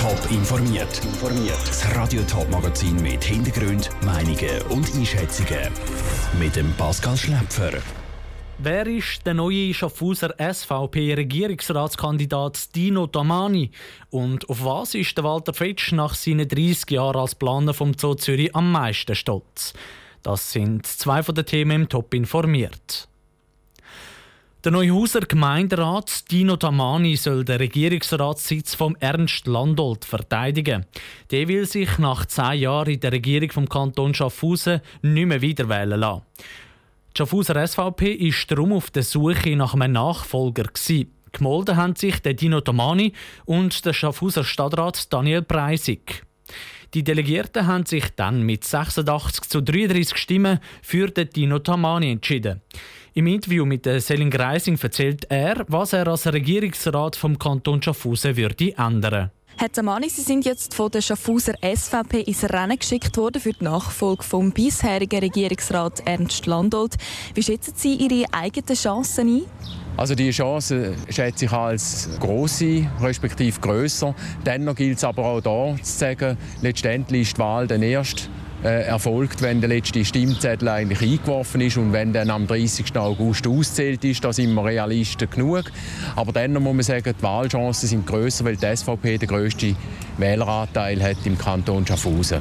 Top informiert. Das Radio Top Magazin mit Hintergrund, Meinungen und Einschätzungen mit dem Pascal Schläpfer. Wer ist der neue Schaffhauser SVP-Regierungsratskandidat Dino Tamani? Und auf was ist der Walter Fetsch nach seinen 30 Jahren als Planer vom Zoo Zürich am meisten stolz? Das sind zwei von den Themen im Top informiert. Der Neuhauser Gemeinderat Dino Tamani soll den Regierungsratssitz vom Ernst Landolt verteidigen. Der will sich nach zehn Jahren in der Regierung vom Kanton Schaffhausen nicht mehr wiederwählen lassen. Die Schaffhauser SVP ist darum auf der Suche nach einem Nachfolger. Gemolden haben sich der Dino Tamani und der Schaffhauser Stadtrat Daniel Preisig. Die Delegierten haben sich dann mit 86 zu 33 Stimmen für den Dino Tamani entschieden. Im Interview mit Selin Greising erzählt er, was er als Regierungsrat vom Kanton Schaffhausen würde ändern. Herr Tamani, Sie sind jetzt von der Schaffhauser SVP ins Rennen geschickt worden für die Nachfolge vom bisherigen Regierungsrat Ernst Landolt. Wie schätzen Sie Ihre eigenen Chancen ein? Also die Chance schätze ich als große, respektive grösser. Dennoch gilt es aber auch hier zu sagen, letztendlich ist die Wahl dann erst äh, erfolgt, wenn der letzte Stimmzettel eigentlich eingeworfen ist und wenn dann am 30. August auszählt ist, da sind wir Realisten genug. Aber dann muss man sagen, die Wahlchancen sind grösser, weil die SVP den grössten Wähleranteil hat im Kanton Schaffhausen.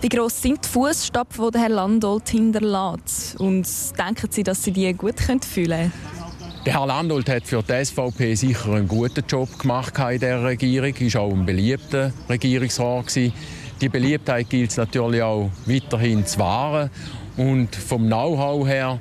Wie gross sind die Fußstapfen, die Herr Landolt hinterlässt? Und denken Sie, dass Sie die gut fühlen können? Der Herr Landolt hat für die SVP sicher einen guten Job gemacht in der Regierung. Er war auch ein beliebter Regierungsrat. Die Beliebtheit gilt es natürlich auch weiterhin zu wahren. Und vom Know-how her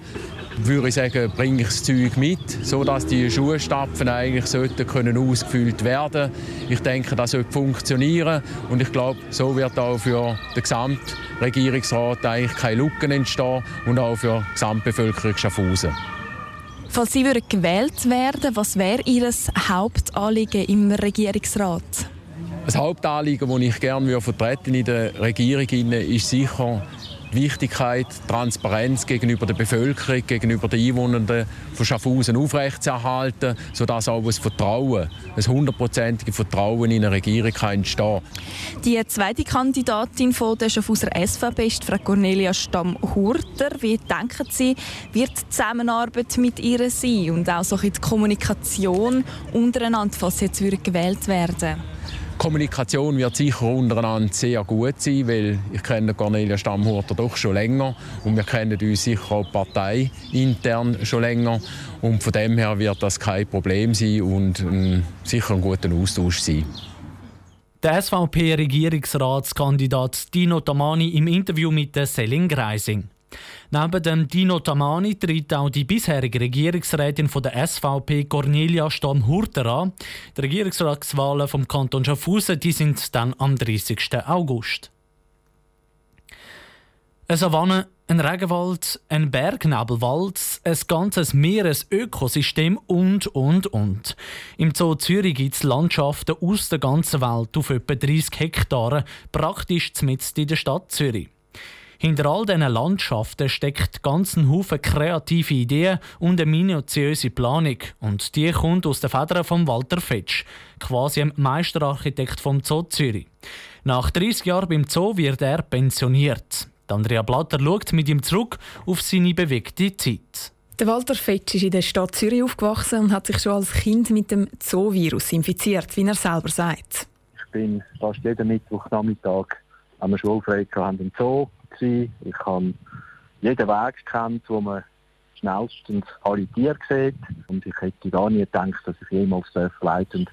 würde ich sagen, bringe ich das Zeug mit, sodass die Schuhstapfen eigentlich sollten können ausgefüllt werden. Ich denke, das sollte funktionieren und ich glaube, so wird auch für den Gesamtregierungsrat eigentlich keine Lücken entstehen und auch für die Gesamtbevölkerung Schaffhausen. Falls Sie gewählt werden, was wäre Ihr Hauptanliegen im Regierungsrat? Das Hauptanliegen, das ich gerne vertreten in der Regierung, ist sicher die Wichtigkeit, Transparenz gegenüber der Bevölkerung, gegenüber den Einwohnern von Schaffhausen aufrechtzuerhalten, sodass auch ein Vertrauen, ein hundertprozentiges Vertrauen in eine Regierung kann Die zweite Kandidatin von der Schaffhauser SVP ist Frau Cornelia Stamm-Hurter. Wie denken Sie, wird die Zusammenarbeit mit ihr sein und auch so die Kommunikation untereinander, falls sie jetzt gewählt werden Kommunikation wird sicher untereinander sehr gut sein, weil ich kenne Cornelia Stammhurter doch schon länger und wir kennen uns sicher auch Partei intern schon länger und von dem her wird das kein Problem sein und ähm, sicher ein guter Austausch sein. Der SVP-Regierungsratskandidat Dino Tamani im Interview mit der Selin Greising. Neben dem Dino Tamani tritt auch die bisherige Regierungsrätin von der SVP Cornelia Stamm-Hurter an. Die Regierungsratswahlen vom Kanton Schaffhausen die sind dann am 30. August. Eine Savanne, ein Regenwald, ein Bergnebelwald, ein ganzes Meeresökosystem und, und, und. Im Zoo Zürich gibt es Landschaften aus der ganzen Welt auf etwa 30 Hektaren, praktisch mitten in der Stadt Zürich. Hinter all diesen Landschaften steckt ganz ein Haufen kreative Ideen und eine minutiöse Planung. Und die kommt aus den Federn von Walter Fetsch, quasi ein Meisterarchitekt vom Zoo Zürich. Nach 30 Jahren beim Zoo wird er pensioniert. Andrea Blatter schaut mit ihm zurück auf seine bewegte Zeit. Der Walter Fetsch ist in der Stadt Zürich aufgewachsen und hat sich schon als Kind mit dem Zoo-Virus infiziert, wie er selber sagt. Ich bin fast jeden Mittwochnachmittag am Schulfrei im Zoo gewesen. Ich habe jeden Weg gekannt, wo man schnellstens alle Tiere sieht. Und ich hätte gar nie gedacht, dass ich jemals leiten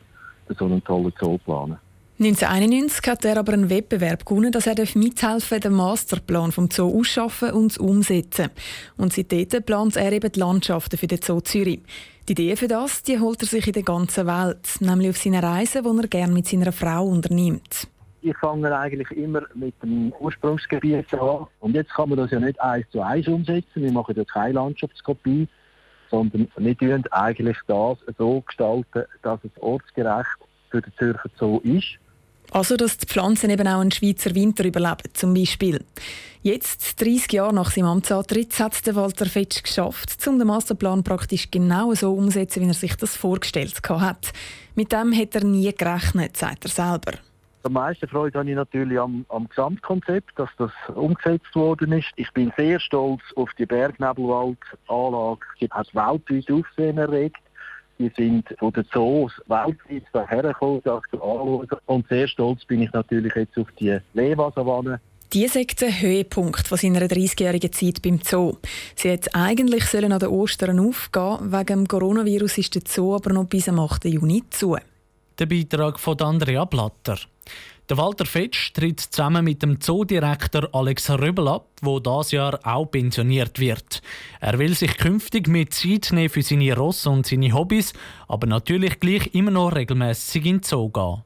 und so einen tollen Zoo planen 1991 hat er aber einen Wettbewerb gewonnen, dass er mithelfen den Masterplan vom Zoo ausschaffen und umsetzen. Und seitdem plant er eben die Landschaften für den Zoo Zürich. Die Idee für das die holt er sich in der ganzen Welt, nämlich auf seinen Reisen, die er gerne mit seiner Frau unternimmt ich fange eigentlich immer mit dem Ursprungsgebiet an. Und jetzt kann man das ja nicht eins zu eins umsetzen. Wir machen ja keine Landschaftskopie, sondern wir tun eigentlich das so gestalten, dass es ortsgerecht für den Zürcher Zoo ist. Also, dass die Pflanzen eben auch einen Schweizer Winter überleben, zum Beispiel. Jetzt, 30 Jahre nach seinem Amtsantritt, hat der Walter Fetsch geschafft, um den Masterplan praktisch genau so umzusetzen, wie er sich das vorgestellt hat. Mit dem hat er nie gerechnet, sagt er selber. Am meisten Freude habe ich natürlich am, am Gesamtkonzept, dass das umgesetzt worden ist. Ich bin sehr stolz auf die Bergnebelwaldanlage. Sie hat weltweit Aufsehen erregt. Die sind von den Zoos weltweit anschauen. Und sehr stolz bin ich natürlich jetzt auf die Lewa-Savanne. Die sagt der Höhepunkt von seiner 30-jährigen Zeit beim Zoo. Sie hätte eigentlich sollen an den Ostern aufgehen Wegen dem Coronavirus ist der Zoo aber noch bis am 8. Juni zu. Der Beitrag von Andrea Blatter. Der Walter Fetsch tritt zusammen mit dem Zoodirektor Alex Röbel ab, der dieses Jahr auch pensioniert wird. Er will sich künftig mit Zeit nehmen für seine Ross und seine Hobbys, aber natürlich gleich immer noch regelmäßig in den Zoo gehen.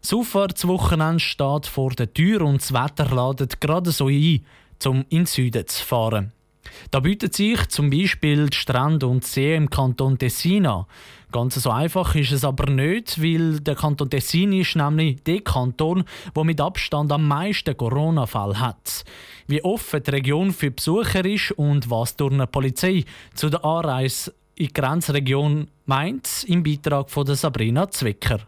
Das Auffahrtswochenende steht vor der Tür und das Wetter ladet gerade so ein, um in den Süden zu fahren. Da bietet sich zum Beispiel die Strände und See im Kanton Tessin an. Ganz so einfach ist es aber nicht, weil der Kanton Tessin ist nämlich der Kanton, der mit Abstand am meisten Corona-Fälle hat. Wie offen die Region für Besucher ist und was durch eine Polizei zu der Anreise in die Grenzregion meint, im Beitrag von Sabrina Zwicker.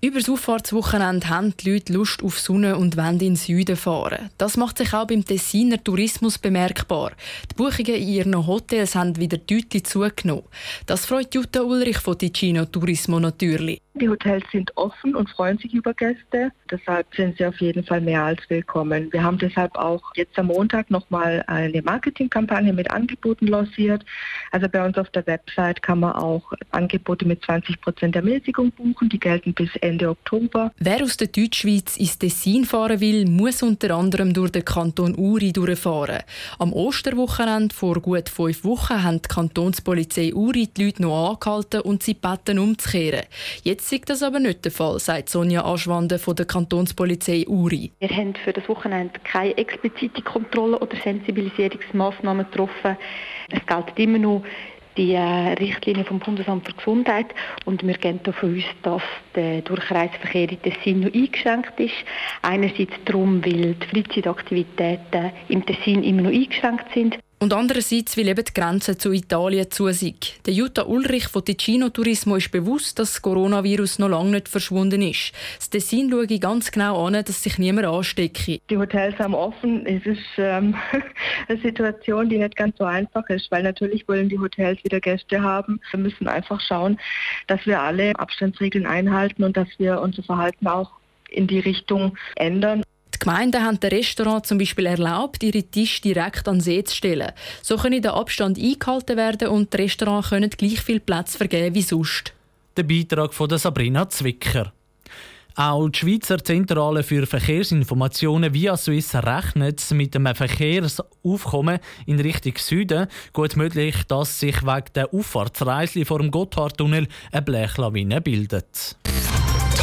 Über das Auffahrtswochenende haben die Leute Lust auf Sonne und wollen in den Süden fahren. Das macht sich auch beim Tessiner Tourismus bemerkbar. Die Buchungen in ihren Hotels haben wieder deutlich zugenommen. Das freut Jutta Ulrich von Ticino Turismo natürlich. Die Hotels sind offen und freuen sich über Gäste. Deshalb sind sie auf jeden Fall mehr als willkommen. Wir haben deshalb auch jetzt am Montag nochmal eine Marketingkampagne mit Angeboten lanciert. Also bei uns auf der Website kann man auch Angebote mit 20 Prozent Ermäßigung buchen. Die gelten bis Ende Oktober. Wer aus der Deutschschweiz ins Tessin fahren will, muss unter anderem durch den Kanton Uri durchfahren. Am Osterwochenende vor gut fünf Wochen haben die Kantonspolizei Uri die Leute noch angehalten und sie beten umzukehren. Jetzt ist das aber nicht der Fall, sagt Sonja Aschwande von der Kantonspolizei Uri. Wir haben für das Wochenende keine explizite Kontrolle oder Sensibilisierungsmaßnahmen getroffen. Es gilt immer noch die äh, Richtlinien vom Bundesamt für Gesundheit und wir gehen davon aus, dass der Durchreiseverkehr in Tessin noch eingeschränkt ist. Einerseits darum, weil die Freizeitaktivitäten im Tessin immer noch eingeschränkt sind und andererseits, weil eben die Grenze zu Italien zu sind. Der Jutta Ulrich von Ticino Turismo ist bewusst, dass das Coronavirus noch lange nicht verschwunden ist. Das Tessin schaue ganz genau an, dass sich niemand anstecke. Die Hotels haben offen. Es ist ähm, eine Situation, die nicht ganz so einfach ist, weil natürlich wollen die Hotels wieder Gäste haben. Wir müssen einfach schauen, dass wir alle Abstandsregeln einhalten und dass wir unser Verhalten auch in die Richtung ändern. Die Gemeinden haben den Restaurants zum Beispiel erlaubt, ihre Tische direkt an den See zu stellen. So können der Abstand eingehalten werden und die Restaurants können gleich viel Platz vergeben wie sonst. Der Beitrag von Sabrina Zwicker. Auch die Schweizer Zentrale für Verkehrsinformationen via Swiss rechnet mit einem Verkehrsaufkommen in Richtung Süden. Gut möglich, dass sich wegen der Auffahrtsreise vor dem Gotthardtunnel eine Blechlawine bildet.